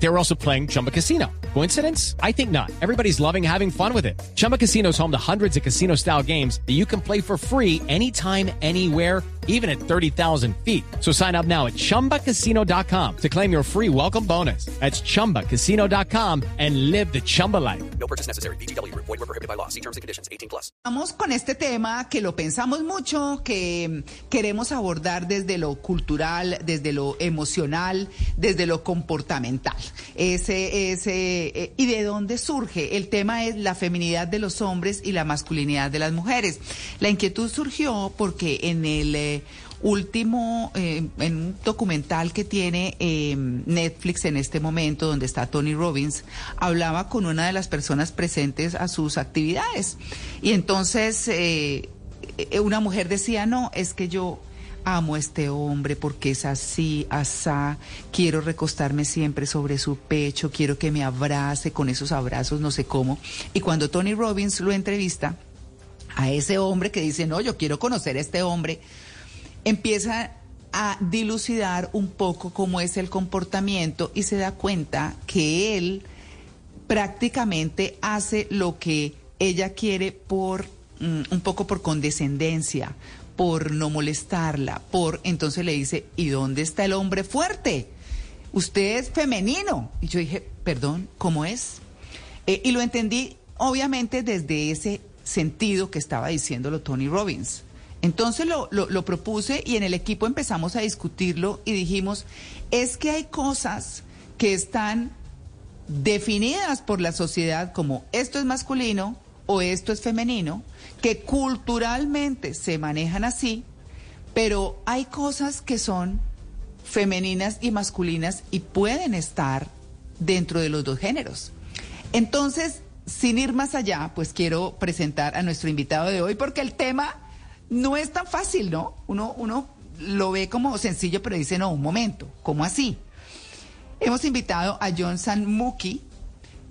They were also playing Chumba Casino. Coincidence? I think not. Everybody's loving having fun with it. Chumba Casino is home to hundreds of casino style games that you can play for free anytime, anywhere, even at 30,000 feet. So sign up now at chumbacasino.com to claim your free welcome bonus. That's chumbacasino.com and live the Chumba life. No purchase necessary. BGW. Void were prohibited by law. See terms and conditions. 18 plus. Vamos con este tema que lo pensamos mucho, que queremos abordar desde lo cultural, desde lo emocional, desde lo comportamental. Ese, ese, eh, ¿Y de dónde surge? El tema es la feminidad de los hombres y la masculinidad de las mujeres. La inquietud surgió porque en el eh, último, eh, en un documental que tiene Netflix en este momento, donde está Tony Robbins, hablaba con una de las personas presentes a sus actividades. Y entonces una mujer decía, no, es que yo amo a este hombre porque es así, asá, quiero recostarme siempre sobre su pecho, quiero que me abrace con esos abrazos, no sé cómo. Y cuando Tony Robbins lo entrevista, a ese hombre que dice, no, yo quiero conocer a este hombre, empieza a dilucidar un poco cómo es el comportamiento y se da cuenta que él prácticamente hace lo que ella quiere por mm, un poco por condescendencia, por no molestarla, por entonces le dice, ¿y dónde está el hombre fuerte? Usted es femenino. Y yo dije, perdón, ¿cómo es? Eh, y lo entendí obviamente desde ese sentido que estaba diciéndolo Tony Robbins. Entonces lo, propuse y en el equipo empezamos a discutirlo y dijimos, es que hay cosas que están definidas por la sociedad como esto es masculino o esto es femenino, que culturalmente se manejan así, pero hay cosas que son femeninas y masculinas y pueden estar dentro de los dos géneros. Entonces, sin ir más allá, pues quiero presentar a nuestro invitado de hoy porque el tema no es tan fácil, ¿no? Uno, uno lo ve como sencillo, pero dice, no, un momento, ¿cómo así? Hemos invitado a John Sanmuki,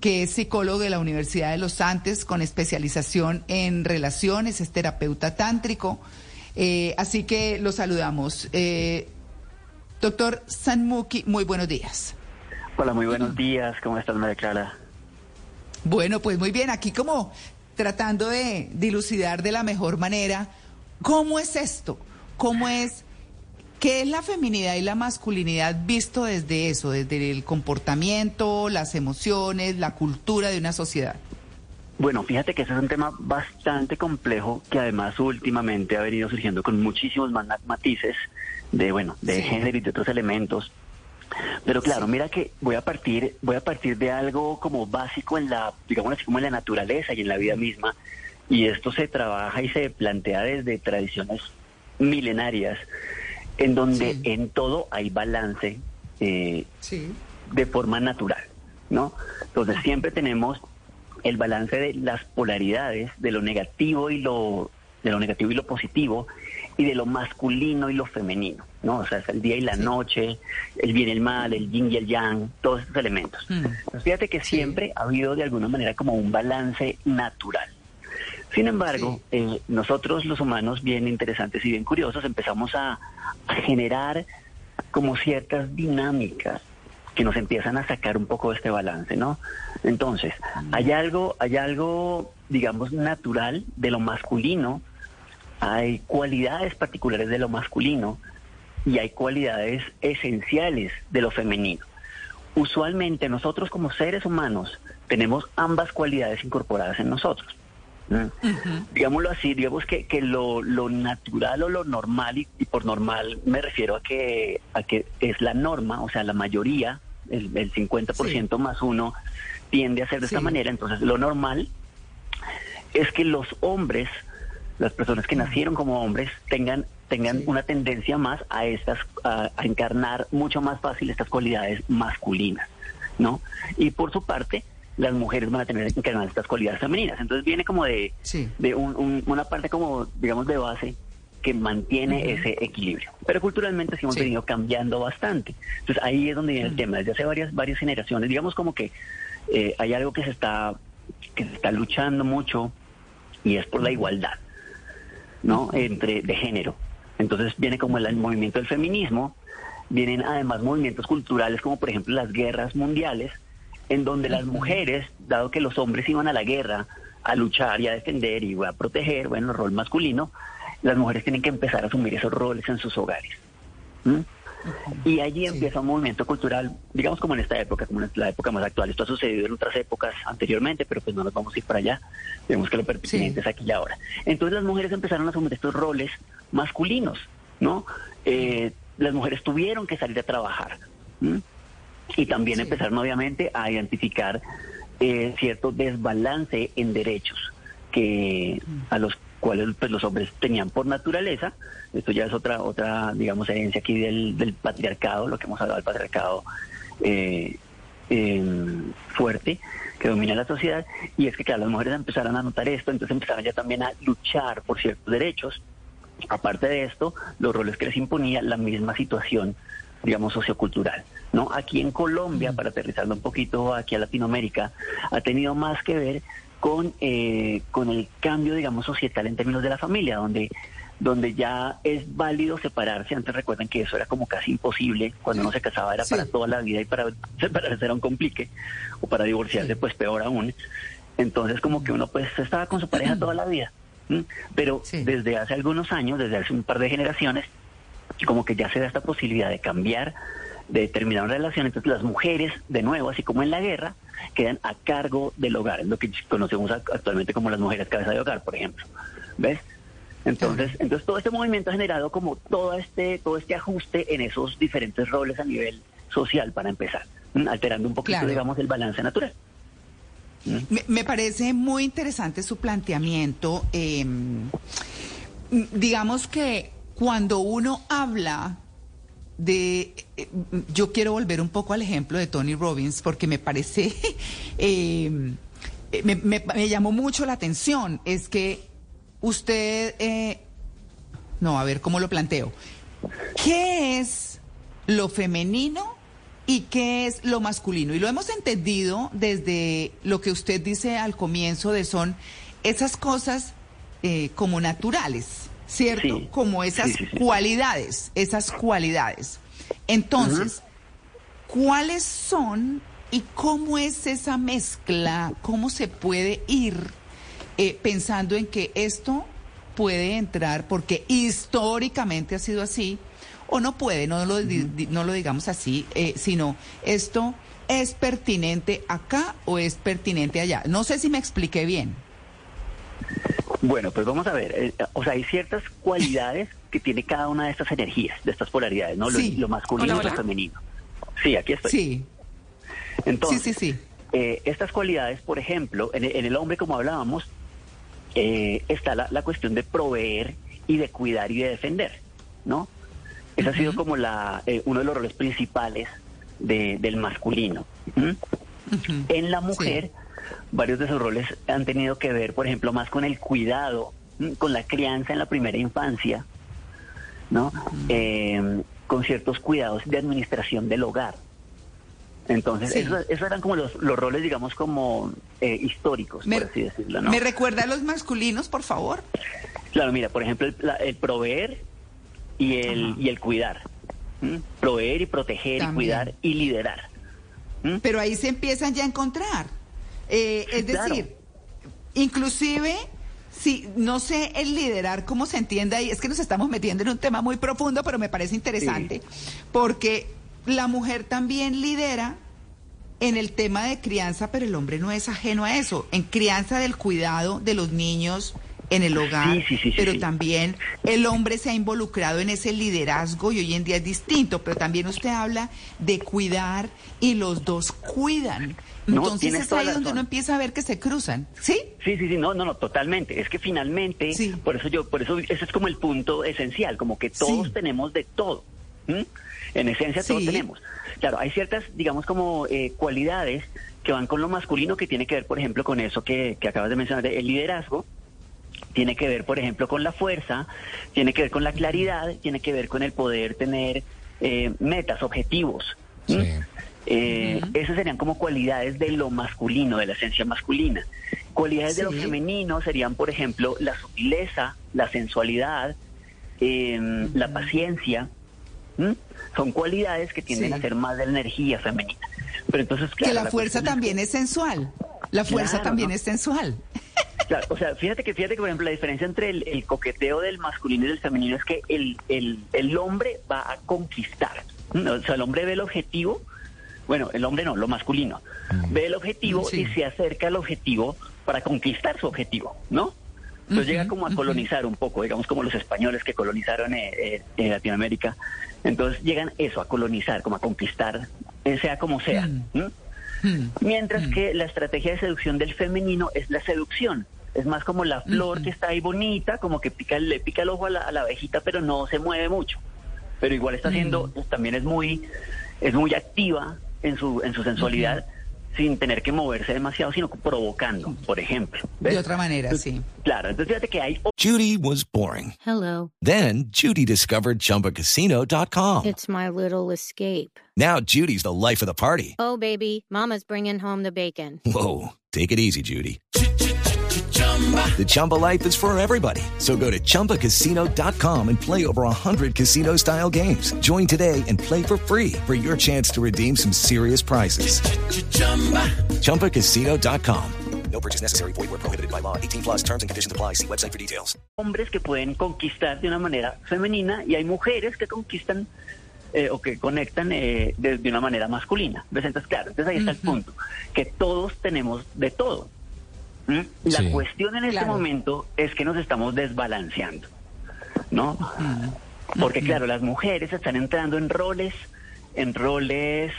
que es psicólogo de la Universidad de los Andes con especialización en relaciones, es terapeuta tántrico. Eh, así que lo saludamos. Eh, doctor Sanmuki, muy buenos días. Hola, muy buenos días. ¿Cómo estás, María Clara? Bueno, pues muy bien, aquí como tratando de dilucidar de la mejor manera, ¿cómo es esto? ¿Cómo es ¿Qué es la feminidad y la masculinidad visto desde eso, desde el comportamiento, las emociones, la cultura de una sociedad? Bueno, fíjate que ese es un tema bastante complejo que además últimamente ha venido surgiendo con muchísimos más matices de bueno, de Sí. género y de otros elementos. Pero claro, mira que voy a partir voy a partir de algo como básico en la digamos así como en la naturaleza y en la vida misma y esto se trabaja y se plantea desde tradiciones milenarias en donde Sí. en todo hay balance eh, Sí. de forma natural, ¿no? Entonces siempre tenemos el balance de las polaridades, de lo negativo y lo de lo negativo y lo positivo y de lo masculino y lo femenino, ¿no? O sea, es el día y la Sí. noche, el bien y el mal, el yin y el yang, todos esos elementos. Mm. Entonces, fíjate que siempre ha habido de alguna manera como un balance natural. Sin embargo, eh, nosotros los humanos, bien interesantes y bien curiosos, empezamos a, a generar como ciertas dinámicas que nos empiezan a sacar un poco de este balance, ¿no? Entonces, hay algo, hay algo, digamos, natural de lo masculino, hay cualidades particulares de lo masculino y hay cualidades esenciales de lo femenino. Usualmente nosotros como seres humanos tenemos ambas cualidades incorporadas en nosotros. Digámoslo así, digamos que, que lo, lo natural o lo normal, y, y por normal me refiero a que, a que es la norma, o sea, la mayoría, el, el 50% más uno, tiende a ser de esta Sí. manera. Entonces, lo normal es que los hombres, las personas que nacieron como hombres, tengan tengan Sí. una tendencia más a estas a, a encarnar mucho más fácil estas cualidades masculinas, ¿no? Y por su parte, las mujeres van a tener que encarnar estas cualidades femeninas. Entonces viene como de, Sí. de un- un- una parte como, digamos, de base que mantiene ese equilibrio. Pero culturalmente sí hemos Sí. venido cambiando bastante. Entonces ahí es donde viene el Mm. tema. Desde hace varias, varias generaciones, digamos como que eh, hay algo que se está, que se está luchando mucho y es por la igualdad, ¿no? Entre de género. Entonces viene como el, movimiento del feminismo, vienen además movimientos culturales como por ejemplo las guerras mundiales, en donde las mujeres, dado que los hombres iban a la guerra a luchar y a defender y a proteger, bueno, el rol masculino, las mujeres tienen que empezar a asumir esos roles en sus hogares. Y allí empieza un movimiento cultural, digamos como en esta época, como en la época más actual. Esto ha sucedido en otras épocas anteriormente, pero pues no nos vamos a ir para allá. Vemos que lo pertinente es aquí y ahora. Entonces las mujeres empezaron a asumir estos roles masculinos, ¿no? Eh, las mujeres tuvieron que salir a trabajar. Y también empezaron obviamente a identificar eh, cierto desbalance en derechos que a los cuales pues, los hombres tenían por naturaleza. Esto ya es otra, otra digamos, herencia aquí del, del patriarcado, lo que hemos hablado del patriarcado eh, fuerte que domina la sociedad. Y es que, claro, las mujeres empezaron a notar esto, entonces empezaron ya también a luchar por ciertos derechos. Aparte de esto, los roles que les imponía la misma situación digamos, sociocultural. ¿No? Aquí en Colombia, para aterrizarlo un poquito aquí a Latinoamérica, ha tenido más que ver con, eh, con el cambio, digamos, societal en términos de la familia, donde donde ya es válido separarse. Antes recuerden que eso era como casi imposible. Cuando uno se casaba era para toda la vida y para separarse era un complique. O para divorciarse, pues peor aún. Entonces como que uno pues estaba con su pareja toda la vida. Pero desde hace algunos años, desde hace un par de generaciones, como que ya se da esta posibilidad de cambiar, de terminar una relación. Entonces las mujeres, de nuevo, así como en la guerra, quedan a cargo del hogar, es lo que conocemos actualmente como las mujeres cabeza de hogar, por ejemplo. ¿Ves? Entonces, entonces todo este movimiento ha generado como todo este, todo este ajuste en esos diferentes roles a nivel social para empezar, alterando un poquito, digamos, el balance natural. Me, parece muy interesante su planteamiento. Em, digamos que cuando uno habla de, eh, yo quiero volver un poco al ejemplo de Tony Robbins porque me parece, eh, me, llamó mucho la atención, es que usted, eh, no, a ver cómo lo planteo, ¿qué es lo femenino y qué es lo masculino? Y lo hemos entendido desde lo que usted dice al comienzo de son esas cosas como naturales ¿cierto? Como esas cualidades, esas cualidades. Entonces, ¿cuáles son y cómo es esa mezcla? ¿Cómo se puede ir eh, pensando en que esto puede entrar, porque históricamente ha sido así, o no puede, no lo, no lo digamos así, eh, sino esto es pertinente acá o es pertinente allá. No sé si me expliqué bien. Bueno, pues vamos a ver. Eh, o sea, hay ciertas cualidades que tiene cada una de estas energías, de estas polaridades, ¿no? Lo, masculino y lo femenino. Sí, aquí estoy. Sí. Entonces, sí, sí, sí. Eh, estas cualidades, por ejemplo, en, el hombre, como hablábamos, eh, está la, cuestión de proveer y de cuidar y de defender, ¿no? Ese ha sido como la, uno de los roles principales del masculino. En la mujer varios de esos roles han tenido que ver, por ejemplo, más con el cuidado, con la crianza en la primera infancia, ¿no? Eh, con ciertos cuidados de administración del hogar. Entonces, esos, eran como los, roles, digamos, como eh, históricos, por así decirlo. ¿no? ¿Me recuerda a los masculinos, por favor? Claro, mira, por ejemplo, el, proveer y el, y el cuidar. Proveer y proteger y cuidar y liderar. Pero ahí se empiezan ya a encontrar. Eh, es decir, inclusive, si no sé el liderar, cómo se entiende ahí, es que nos estamos metiendo en un tema muy profundo, pero me parece interesante, porque la mujer también lidera en el tema de crianza, pero el hombre no es ajeno a eso, en crianza del cuidado de los niños en el hogar, pero también el hombre se ha involucrado en ese liderazgo y hoy en día es distinto, pero también usted habla de cuidar y los dos cuidan. Entonces es ahí donde uno empieza a ver que se cruzan, ¿sí? Sí, sí, sí, no, no, no, totalmente. Es que finalmente, por eso yo, por eso ese es como el punto esencial, como que todos tenemos de todo. En esencia todos tenemos. Claro, hay ciertas, digamos, como eh, cualidades que van con lo masculino que tiene que ver, por ejemplo, con eso que, que acabas de mencionar, el liderazgo, tiene que ver, por ejemplo, con la fuerza, tiene que ver con la claridad, tiene que ver con el poder tener eh, metas, objetivos. Eh, Esas serían como cualidades de lo masculino, de la esencia masculina. Cualidades de lo Sí. femenino serían, por ejemplo, la sutileza, la sensualidad, eh, la paciencia. Son cualidades que tienden Sí. a ser más de la energía femenina. Pero entonces, claro, que la, la fuerza es también que- es sensual. La fuerza Claro, también ¿no? es sensual. Claro, o sea, fíjate que, fíjate que, por ejemplo, la diferencia entre el, el coqueteo del masculino y del femenino es que el, el, el hombre va a conquistar. ¿no? O sea, el hombre ve el objetivo, bueno, el hombre no, lo masculino, ve el objetivo Sí. y se acerca al objetivo para conquistar su objetivo, ¿no? Entonces llega como a colonizar un poco, digamos como los españoles que colonizaron eh, eh, eh, Latinoamérica. Entonces llegan eso, a colonizar, como a conquistar, sea como sea. ¿no? Mientras que la estrategia de seducción del femenino es la seducción. Es más como la flor que está ahí bonita, como que pica, le pica el ojo a la, a la abejita, pero no se mueve mucho. Pero igual está haciendo, pues, también es muy, es muy activa en su, en su sensualidad, sin tener que moverse demasiado, sino provocando, por ejemplo. ¿ves? De otra manera, sí. Claro, entonces fíjate que hay Judy was boring. Hello. Then Judy discovered ChumbaCasino.com. It's my little escape. Now Judy's the life of the party. Oh, baby, Mama's bringing home the bacon. Whoa, take it easy, Judy. The Chumba life is for everybody. So go to ChumbaCasino.com and play over 100 casino-style games. Join today and play for free for your chance to redeem some serious prizes. ChumbaCasino.com. No purchase necessary. Void where prohibited by law. 18 plus terms and conditions apply. See website for details. hombres que pueden conquistar de una manera femenina y hay mujeres que conquistan eh, o que conectan eh, de, de una manera masculina. ¿Ves? Entonces, claro, entonces ahí está el punto, que todos tenemos de todo. ¿Mm? La Sí. cuestión en este Claro. momento es que nos estamos desbalanceando, ¿no? Porque claro, las mujeres están entrando en roles, en roles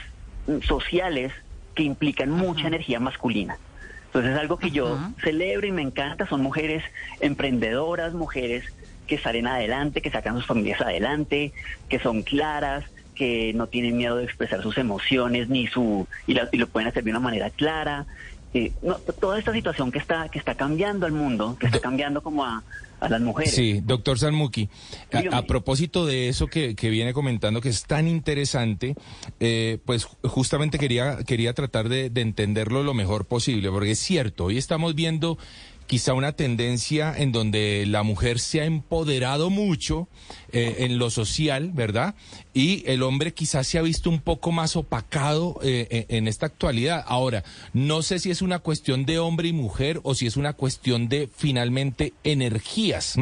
sociales que implican mucha energía masculina. Entonces es algo que yo Ajá. celebro y me encanta, son mujeres emprendedoras, mujeres que salen adelante, que sacan sus familias adelante, que son claras, que no tienen miedo de expresar sus emociones ni su y, la- y lo pueden hacer de una manera clara. Eh, no, toda esta situación que está que está cambiando al mundo, que está cambiando como a, a las mujeres. Sí, doctor Salmuki, a, a propósito de eso que, que viene comentando, que es tan interesante, eh, pues justamente quería, quería tratar de, de entenderlo lo mejor posible, porque es cierto, hoy estamos viendo quizá una tendencia en donde la mujer se ha empoderado mucho eh, en lo social, ¿verdad? Y el hombre quizás se ha visto un poco más opacado eh, en, en esta actualidad. Ahora, no sé si es una cuestión de hombre y mujer o si es una cuestión de finalmente energías.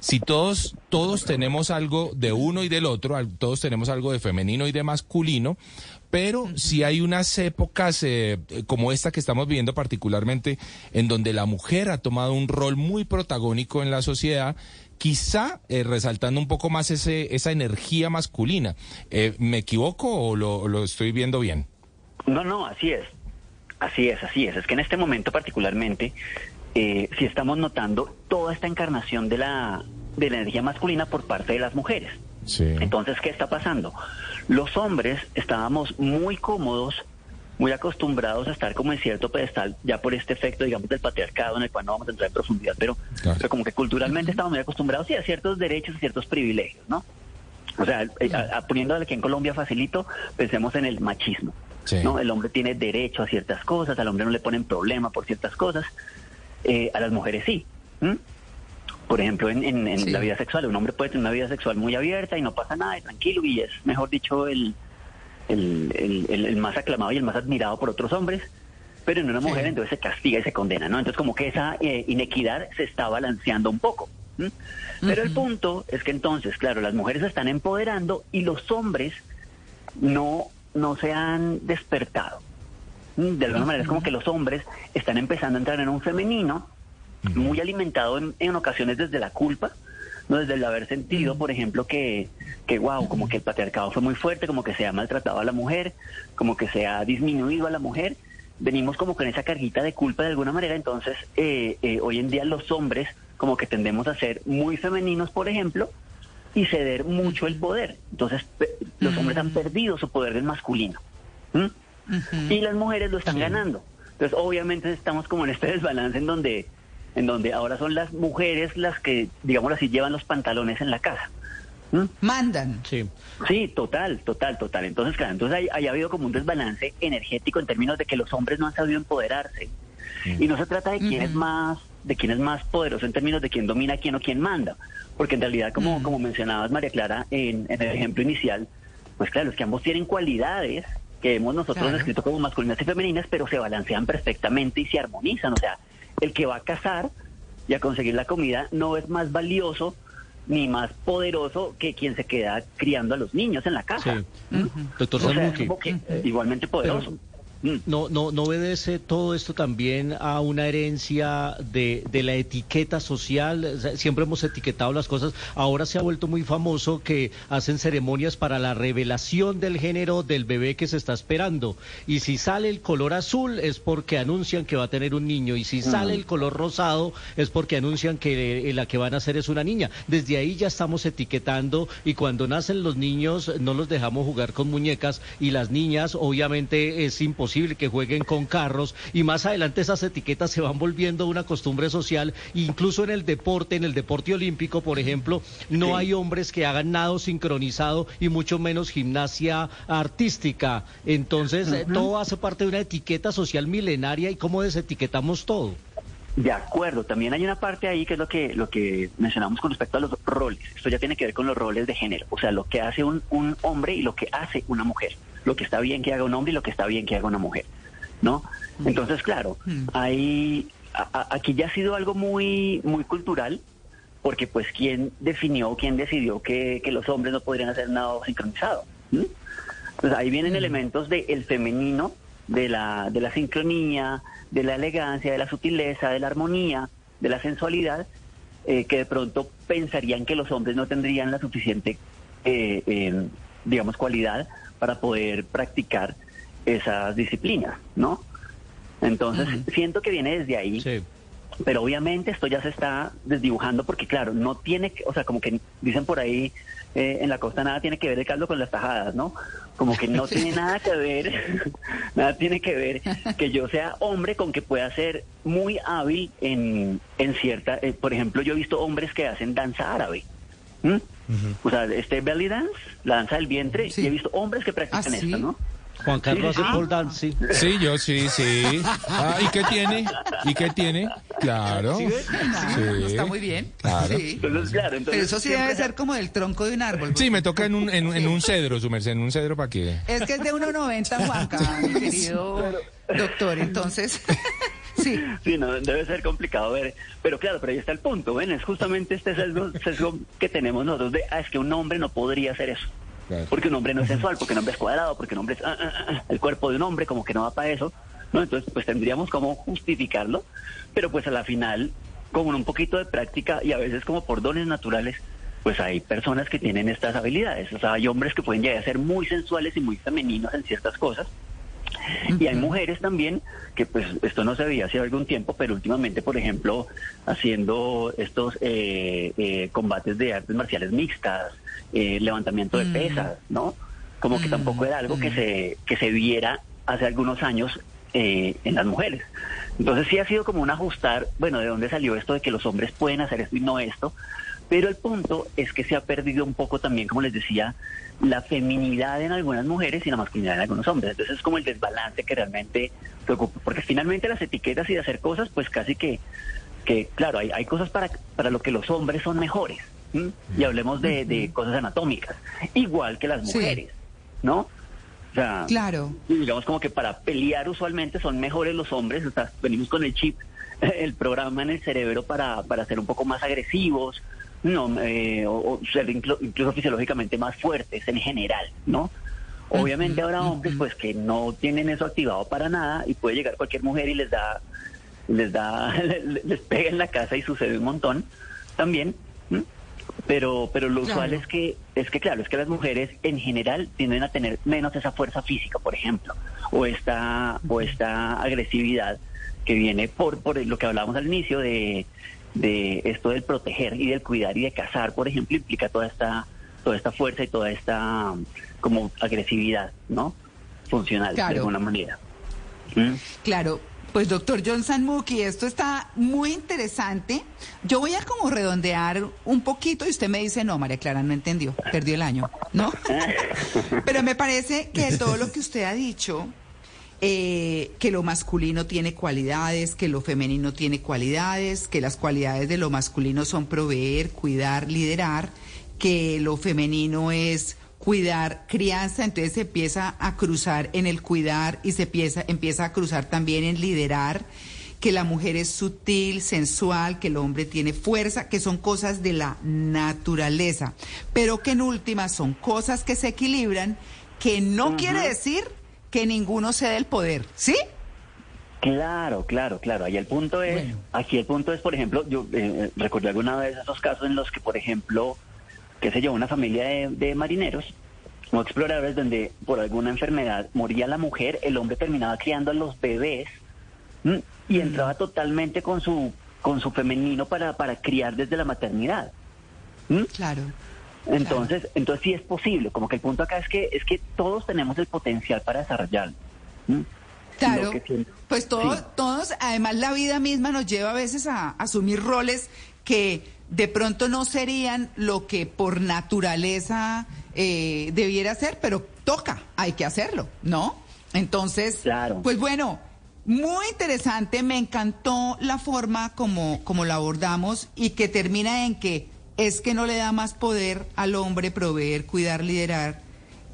Si todos, todos tenemos algo de uno y del otro, todos tenemos algo de femenino y de masculino, pero si hay unas épocas eh, como esta que estamos viviendo particularmente, en donde la mujer ha tomado un rol muy protagónico en la sociedad, quizá eh, resaltando un poco más ese, esa energía masculina. Eh, ¿Me equivoco o lo, lo estoy viendo bien? No, no, así es. Así es, así es. Es que en este momento particularmente, eh, sí estamos notando toda esta encarnación de la, de la energía masculina por parte de las mujeres. Sí. Entonces, ¿qué está pasando? Los hombres estábamos muy cómodos, muy acostumbrados a estar como en cierto pedestal, ya por este efecto, digamos, del patriarcado en el cual no vamos a entrar en profundidad, pero, Claro. pero como que culturalmente estamos muy acostumbrados sí, a ciertos derechos y ciertos privilegios, ¿no? O sea, a- a- poniendo aquí en Colombia facilito, pensemos en el machismo. Sí. ¿no? El hombre tiene derecho a ciertas cosas, al hombre no le ponen problema por ciertas cosas, eh, a las mujeres sí. ¿m? Por ejemplo, en, en- en Sí. la vida sexual, un hombre puede tener una vida sexual muy abierta y no pasa nada, y tranquilo, y es, mejor dicho, el, el, el- el- el más aclamado y el más admirado por otros hombres, pero en una mujer Sí. entonces se castiga y se condena, ¿no? Entonces como que esa eh, inequidad se está balanceando un poco. Pero el punto es que entonces, claro, las mujeres se están empoderando y los hombres no, no se han despertado. De alguna manera es como que los hombres están empezando a entrar en un femenino muy alimentado en, en ocasiones desde la culpa, no desde el haber sentido, por ejemplo, que, que wow, como que el patriarcado fue muy fuerte, como que se ha maltratado a la mujer, como que se ha disminuido a la mujer. Venimos como con esa carguita de culpa de alguna manera, entonces eh, eh, hoy en día los hombres como que tendemos a ser muy femeninos, por ejemplo, y ceder mucho el poder. Entonces los hombres han perdido su poder del masculino. Y las mujeres lo están ganando. Entonces obviamente estamos como en este desbalance en donde, en donde ahora son las mujeres las que, digamos así, llevan los pantalones en la casa. ¿Mm? Mandan. Sí. Sí, total, total, total. Entonces, claro, entonces ahí, ahí ha habido como un desbalance energético en términos de que los hombres no han sabido empoderarse. Y no se trata de quién es más, de quién es más poderoso en términos de quién domina quién o quién manda. Porque en realidad, como, como mencionabas, María Clara, en, en el ejemplo inicial, pues claro, es que ambos tienen cualidades que hemos nosotros Claro. descrito como masculinas y femeninas, pero se balancean perfectamente y se armonizan. O sea, el que va a cazar y a conseguir la comida no es más valioso ni más poderoso que quien se queda criando a los niños en la Sí. casa. Doctor O sea, Salmuque. como que, eh, igualmente poderoso. Mm. No, no, no obedece todo esto también a una herencia de, de la etiqueta social. Siempre hemos etiquetado las cosas. Ahora se ha vuelto muy famoso que hacen ceremonias para la revelación del género del bebé que se está esperando. Y si sale el color azul es porque anuncian que va a tener un niño. Y si sale el color rosado es porque anuncian que eh, la que van a hacer es una niña. Desde ahí ya estamos etiquetando y cuando nacen los niños no los dejamos jugar con muñecas y las niñas obviamente es imposible que jueguen con carros y más adelante esas etiquetas se van volviendo una costumbre social incluso en el deporte, en el deporte olímpico por ejemplo, no Sí. hay hombres que hagan nado sincronizado y mucho menos gimnasia artística. Entonces eh, todo hace parte de una etiqueta social milenaria y cómo desetiquetamos todo. De acuerdo, también hay una parte ahí que es lo que lo que mencionamos con respecto a los roles. Esto ya tiene que ver con los roles de género, o sea, lo que hace un, un hombre y lo que hace una mujer, lo que está bien que haga un hombre y lo que está bien que haga una mujer, ¿no? Entonces, claro, hay a- a- aquí ya ha sido algo muy muy cultural, porque pues quién definió, quién decidió que, que los hombres no podrían hacer nada sincronizado. ¿Mm? Entonces ahí vienen elementos del femenino, de la, de la sincronía, de la elegancia, de la sutileza, de la armonía, de la sensualidad, eh, que de pronto pensarían que los hombres no tendrían la suficiente, eh, eh, digamos, cualidad para poder practicar esas disciplinas, ¿no? Entonces, siento que viene desde ahí. Sí. Pero obviamente esto ya se está desdibujando porque, claro, no tiene, que- o sea, como que dicen por ahí eh, en la costa nada tiene que ver el caldo con las tajadas, ¿no? Como que no tiene nada que ver, nada tiene que ver que yo sea hombre con que pueda ser muy hábil en, en cierta, eh, por ejemplo, yo he visto hombres que hacen danza árabe. ¿M? O sea, este belly dance, la danza del vientre, Sí. y he visto hombres que practican ¿Ah, sí? esto, ¿no? Juan Carlos Sí, hace sí. pole dance, sí. Sí, yo sí, sí. Ah, ¿y qué tiene? ¿Y qué tiene? Claro. ¿Sí Sí. Está muy bien. Claro. Sí. Entonces, claro, Pero entonces eso sí debe se- ser como del tronco de un árbol. Sí, me toca en un, en, en un cedro, su merced, en un cedro para que... Es que es de 1,90 Juanca, mi querido doctor. Entonces, sí. Sí, no, debe ser complicado ver. Pero claro, pero ahí está el punto. Bueno, es justamente este sesgo, sesgo que tenemos nosotros de, ah, es que un hombre no podría hacer eso. Claro. Porque un hombre no es sensual, porque un hombre es cuadrado, porque un hombre es... ah, ah, ah, el cuerpo de un hombre como que no va para eso. ¿no? Entonces, pues tendríamos como justificarlo. Pero pues a la final, como en un poquito de práctica y a veces como por dones naturales, pues hay personas que tienen estas habilidades. O sea, hay hombres que pueden llegar a ser muy sensuales y muy femeninos en ciertas cosas. Y hay mujeres también que pues esto no se veía hace algún tiempo, pero últimamente, por ejemplo, haciendo estos eh, eh, combates de artes marciales mixtas, eh, levantamiento de pesas, ¿no? Como que tampoco era algo que se que se viera hace algunos años eh, en las mujeres. Entonces sí ha sido como un ajustar, bueno, ¿de dónde salió esto de que los hombres pueden hacer esto y no esto? Pero el punto es que se ha perdido un poco también, como les decía, la feminidad en algunas mujeres y la masculinidad en algunos hombres. Entonces es como el desbalance que realmente preocupa, porque finalmente las etiquetas y de hacer cosas, pues casi que, que claro, hay, hay cosas para, para lo que los hombres son mejores. Y hablemos de, de cosas anatómicas, igual que las Sí. mujeres, ¿no? O sea, Claro. digamos como que para pelear usualmente son mejores los hombres, o sea, venimos con el chip, el programa en el cerebro para, para ser un poco más agresivos, no, eh, o, o ser inclu- incluso fisiológicamente más fuertes en general, ¿no? Obviamente habrá hombres pues que no tienen eso activado para nada y puede llegar cualquier mujer y les da, les da, les pega en la casa y sucede un montón también. Pero, pero lo usual Claro. es que, es que claro, es que las mujeres en general tienden a tener menos esa fuerza física, por ejemplo, o esta, o esta agresividad que viene por, por lo que hablábamos al inicio de, de esto del proteger y del cuidar y de cazar, por ejemplo, implica toda esta, toda esta fuerza y toda esta um, como agresividad, ¿no? Funcional de alguna manera. ¿Mm? Claro, Pues doctor John Sanmuki, esto está muy interesante. Yo voy a como redondear un poquito y usted me dice, no, María Clara no entendió, perdió el año, ¿no? Pero me parece que todo lo que usted ha dicho, eh, que lo masculino tiene cualidades, que lo femenino tiene cualidades, que las cualidades de lo masculino son proveer, cuidar, liderar, que lo femenino es cuidar crianza, entonces se empieza a cruzar en el cuidar y se empieza, empieza a cruzar también en liderar, que la mujer es sutil, sensual, que el hombre tiene fuerza, que son cosas de la naturaleza, pero que en últimas son cosas que se equilibran, que no quiere decir que ninguno se dé el poder, ¿sí? Claro, claro, claro. Ahí el punto es, Bueno. aquí el punto es, por ejemplo, yo eh, recordé alguna vez esos casos en los que, por ejemplo, qué sé yo, una familia de, de marineros o exploradores donde por alguna enfermedad moría la mujer, el hombre terminaba criando a los bebés ¿m? y entraba totalmente con su con su femenino para, para criar desde la maternidad. Claro. Entonces, entonces sí es posible. Como que el punto acá es que es que todos tenemos el potencial para desarrollarlo. Claro, que pues todos, Sí. todos, además la vida misma nos lleva a veces a, asumir roles que de pronto no serían lo que por naturaleza eh, debiera ser, pero toca, hay que hacerlo, ¿no? Entonces, Claro. pues bueno, muy interesante, me encantó la forma como, como la abordamos y que termina en que es que no le da más poder al hombre proveer, cuidar, liderar,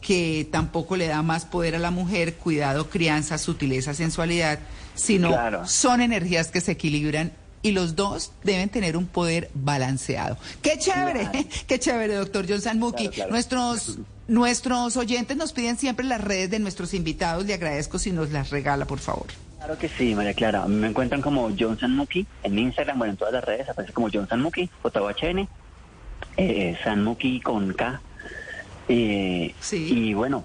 que tampoco le da más poder a la mujer, cuidado, crianza, sutileza, sensualidad, sino Claro. son energías que se equilibran y los dos deben tener un poder balanceado. Qué chévere, Claro. qué chévere, doctor John Sanmuki. Claro, claro. Nuestros, nuestros oyentes nos piden siempre las redes de nuestros invitados. Le agradezco si nos las regala, por favor. Claro que sí, María Clara. Me encuentran como John Sanmuki en Instagram, bueno, en todas las redes aparece como John Sanmuki, JHN, eh, Sanmuki con K. Eh, Sí. Y bueno,